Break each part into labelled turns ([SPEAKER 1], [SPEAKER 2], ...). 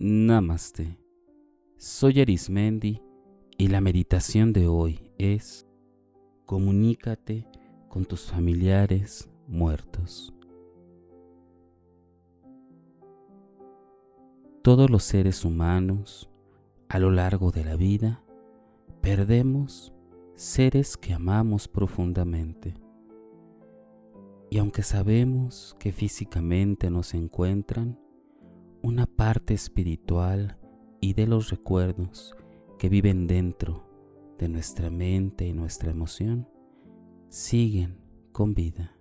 [SPEAKER 1] Namaste. Soy Arismendi y la meditación de hoy es Comunícate con tus familiares muertos. Todos los seres humanos a lo largo de la vida perdemos seres que amamos profundamente. Y aunque sabemos que físicamente nos encuentran, una parte espiritual y de los recuerdos que viven dentro de nuestra mente y nuestra emoción siguen con vida.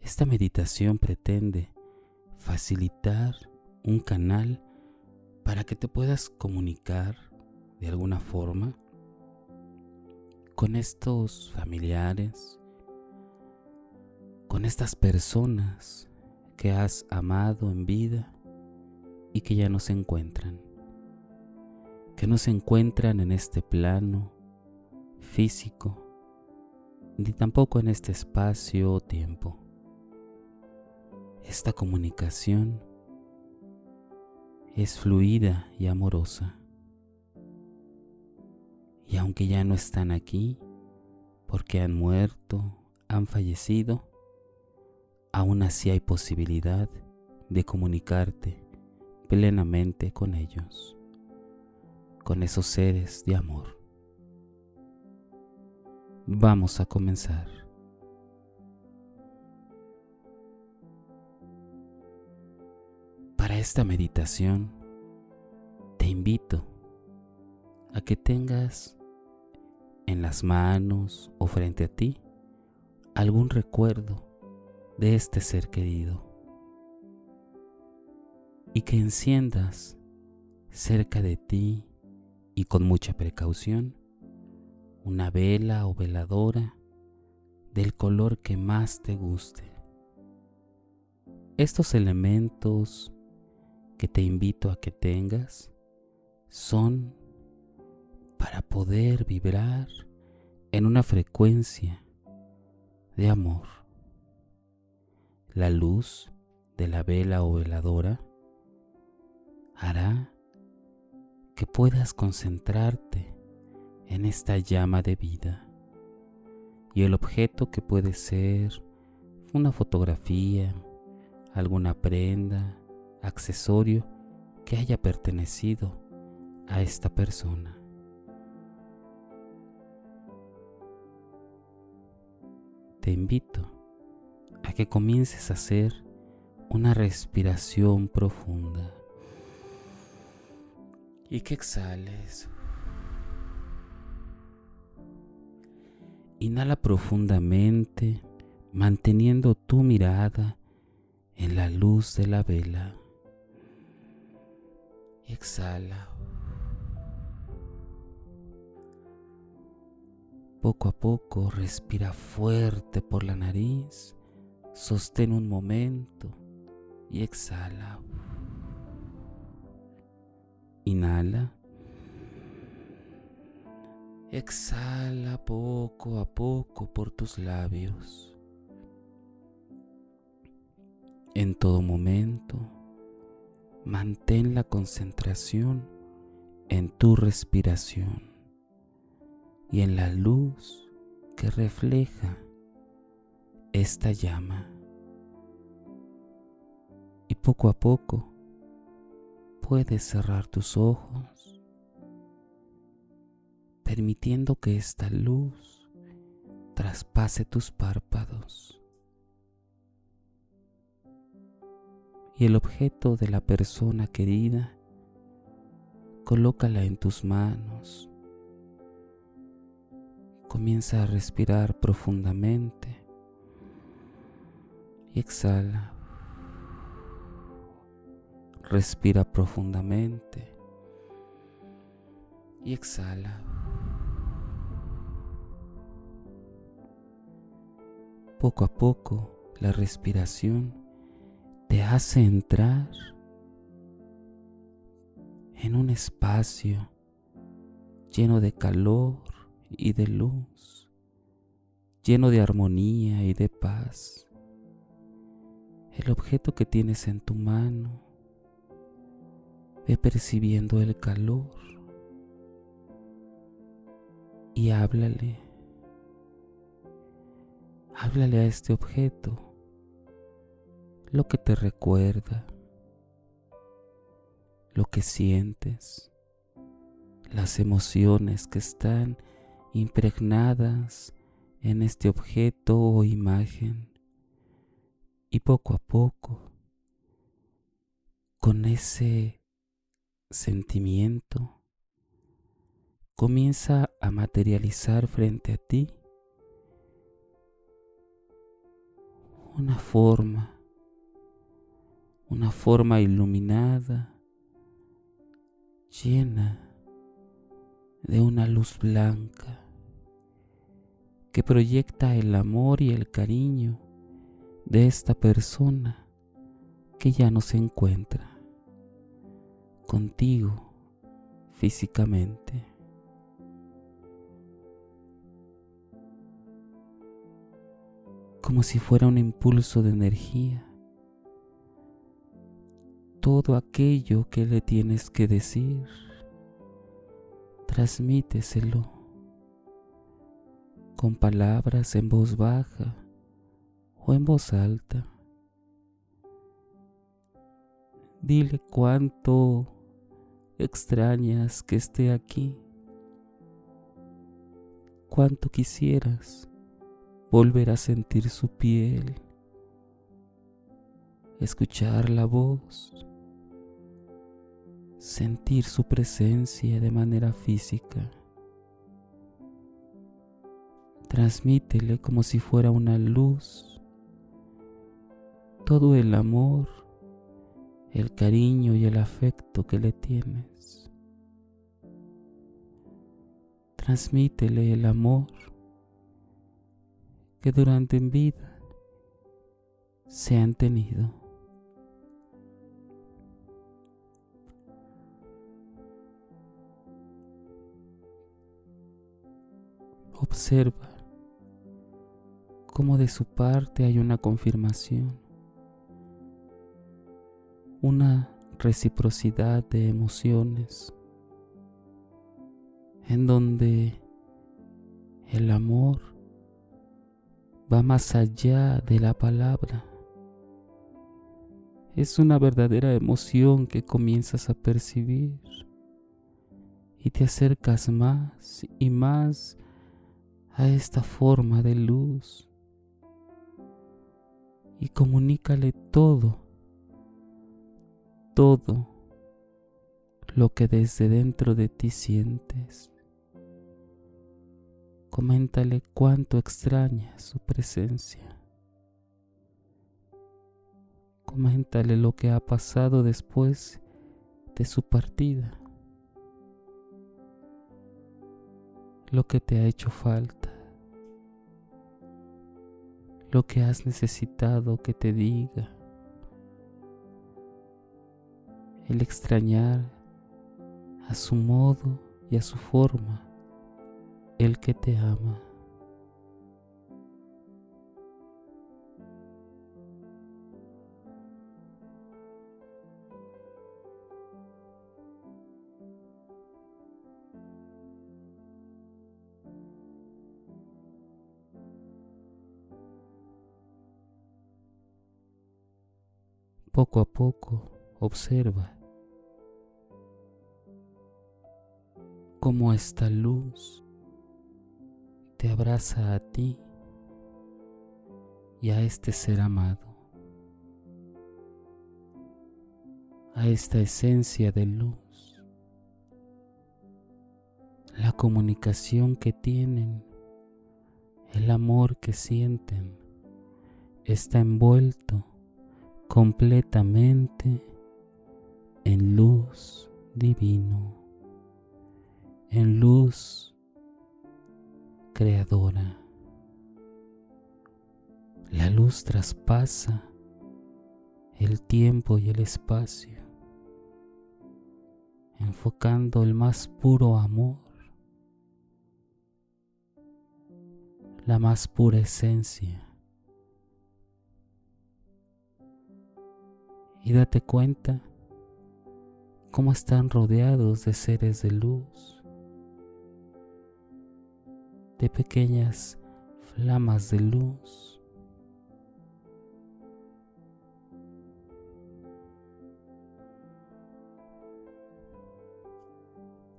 [SPEAKER 1] Esta meditación pretende facilitar un canal para que te puedas comunicar de alguna forma con estos familiares, con estas personas que has amado en vida y que ya no se encuentran, que no se encuentran en este plano físico, ni tampoco en este espacio o tiempo. Esta comunicación es fluida y amorosa. Y aunque ya no están aquí, porque han muerto, han fallecido, aún así hay posibilidad de comunicarte plenamente con ellos, con esos seres de amor. Vamos a comenzar. Para esta meditación te invito a que tengas en las manos o frente a ti algún recuerdo de este ser querido y que enciendas cerca de ti y con mucha precaución una vela o veladora del color que más te guste. Estos elementos que te invito a que tengas son para poder vibrar en una frecuencia de amor. La luz de la vela o veladora hará que puedas concentrarte en esta llama de vida y el objeto que puede ser una fotografía, alguna prenda, accesorio que haya pertenecido a esta persona. te invito a que comiences a hacer una respiración profunda y que exhales. Inhala profundamente manteniendo tu mirada en la luz de la vela. Y exhala. Poco a poco respira fuerte por la nariz, sostén un momento y exhala. Inhala. Exhala poco a poco por tus labios. En todo momento, mantén la concentración en tu respiración y en la luz que refleja esta llama. Y poco a poco puedes cerrar tus ojos, permitiendo que esta luz traspase tus párpados. Y el objeto de la persona querida, colócala en tus manos Comienza a respirar profundamente y exhala. Respira profundamente y exhala. Poco a poco la respiración te hace entrar en un espacio lleno de calor y de luz, lleno de armonía y de paz. El objeto que tienes en tu mano Ve percibiendo el calor y háblale. Háblale a este objeto lo que te recuerda, lo que sientes, las emociones que están impregnadas en este objeto o imagen. Y poco a poco, con ese sentimiento, comienza a materializar frente a ti una forma, una forma iluminada, llena de una luz blanca que proyecta el amor y el cariño de esta persona que ya no se encuentra contigo físicamente. Como si fuera un impulso de energía. Todo aquello que le tienes que decir transmíteselo con palabras en voz baja o en voz alta. Dile cuánto extrañas que esté aquí, cuánto quisieras volver a sentir su piel, escuchar la voz sentir su presencia de manera física. Transmítele como si fuera una luz todo el amor, el cariño y el afecto que le tienes. Transmítele el amor que durante en vida se han tenido. Observa cómo de su parte hay una confirmación, una reciprocidad de emociones, en donde el amor va más allá de la palabra. Es una verdadera emoción que comienzas a percibir y te acercas más y más a esta forma de luz y comunícale todo, todo lo que desde dentro de ti sientes. Coméntale cuánto extraña su presencia. Coméntale lo que ha pasado después de su partida. Lo que te ha hecho falta lo que has necesitado que te diga, el extrañar a su modo y a su forma el que te ama. Poco a poco observa cómo esta luz te abraza a ti y a este ser amado, a esta esencia de luz, la comunicación que tienen, el amor que sienten, está envuelto completamente en luz divino, en luz creadora. La luz traspasa el tiempo y el espacio, enfocando el más puro amor, la más pura esencia y date cuenta cómo están rodeados de seres de luz, de pequeñas flamas de luz.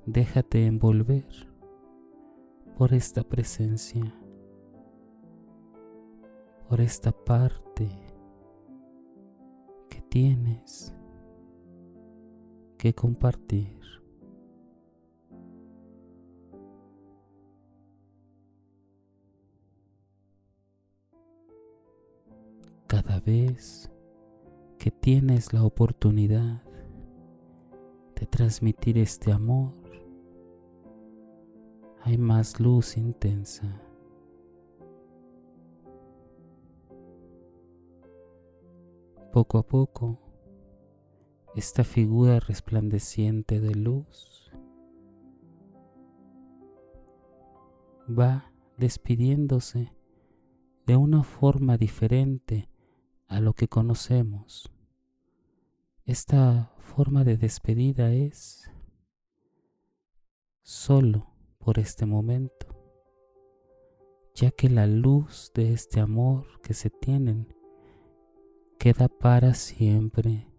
[SPEAKER 1] Déjate envolver por esta presencia, por esta parte que tienes que compartir. Cada vez que tienes la oportunidad de transmitir este amor, hay más luz intensa. Poco a poco, esta figura resplandeciente de luz va despidiéndose de una forma diferente a lo que conocemos. Esta forma de despedida es solo por este momento, ya que la luz de este amor que se tienen queda para siempre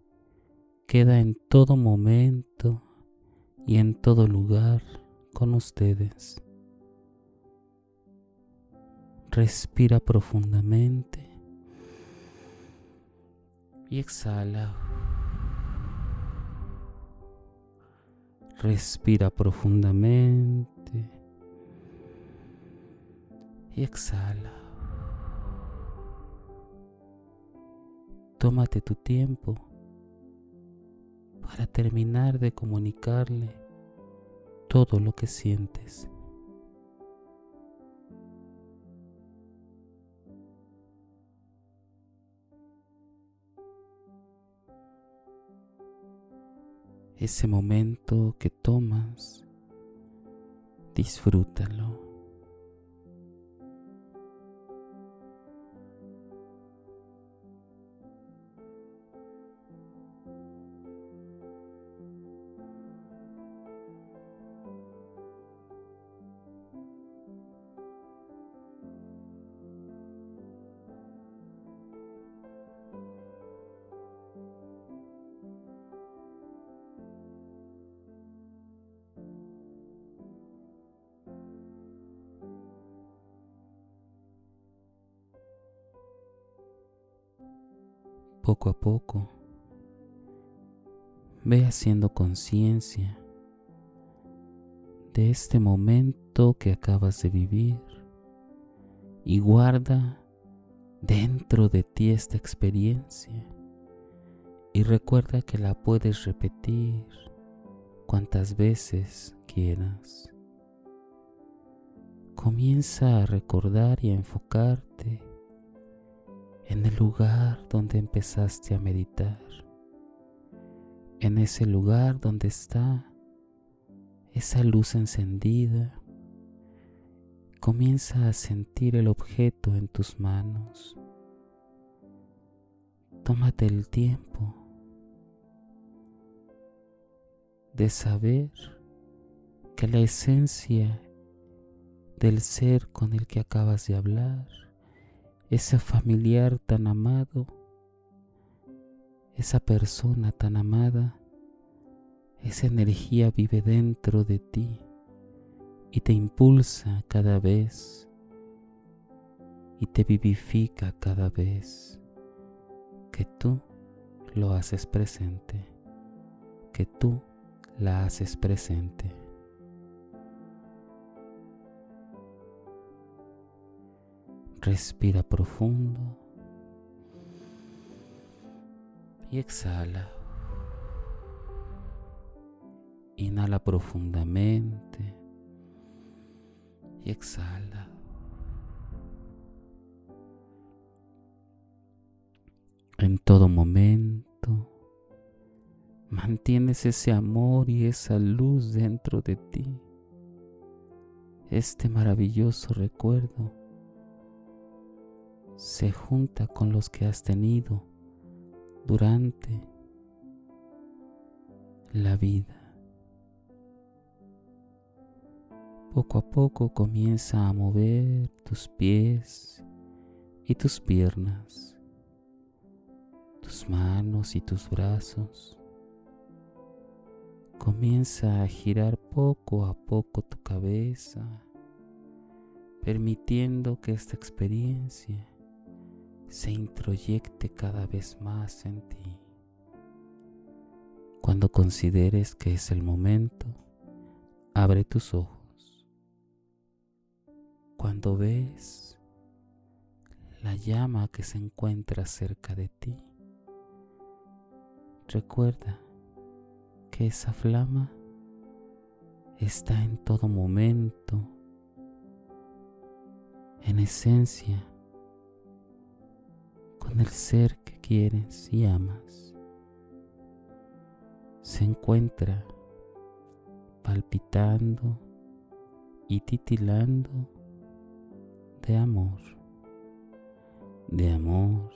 [SPEAKER 1] queda en todo momento y en todo lugar con ustedes. Respira profundamente y exhala. Respira profundamente y exhala. Tómate tu tiempo para terminar de comunicarle todo lo que sientes. Ese momento que tomas, disfrútalo. Poco a poco, ve haciendo conciencia de este momento que acabas de vivir y guarda dentro de ti esta experiencia y recuerda que la puedes repetir cuantas veces quieras. Comienza a recordar y a enfocarte en el lugar donde empezaste a meditar, en ese lugar donde está esa luz encendida. Comienza a sentir el objeto en tus manos. Tómate el tiempo de saber que la esencia del ser con el que acabas de hablar ese familiar tan amado, esa persona tan amada, esa energía vive dentro de ti y te impulsa cada vez y te vivifica cada vez que tú lo haces presente, que tú la haces presente. Respira profundo y exhala. Inhala profundamente y exhala. En todo momento mantienes ese amor y esa luz dentro de ti. Este maravilloso recuerdo se junta con los que has tenido durante la vida. Poco a poco comienza a mover tus pies y tus piernas, tus manos y tus brazos. Comienza a girar poco a poco tu cabeza, permitiendo que esta experiencia se introyecte cada vez más en ti. Cuando consideres que es el momento, abre tus ojos. Cuando ves la llama que se encuentra cerca de ti, recuerda que esa flama está en todo momento, en esencia, con el ser que quieres y amas. Se encuentra palpitando y titilando de amor, de amor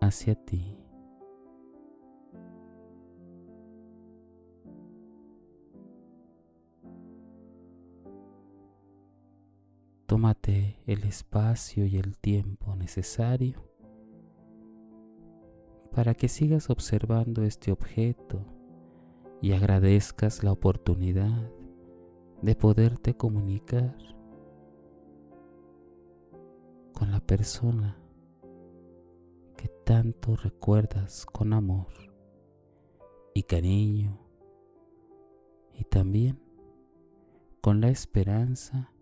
[SPEAKER 1] hacia ti. Tómate el espacio y el tiempo necesario para que sigas observando este objeto y agradezcas la oportunidad de poderte comunicar con la persona que tanto recuerdas con amor y cariño y también con la esperanza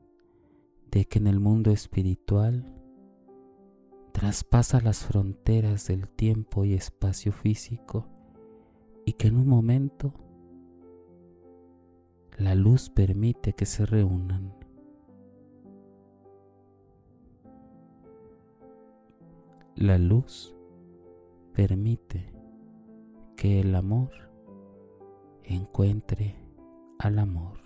[SPEAKER 1] de que en el mundo espiritual traspasa las fronteras del tiempo y espacio físico y que en un momento la luz permite que se reúnan. La luz permite que el amor encuentre al amor.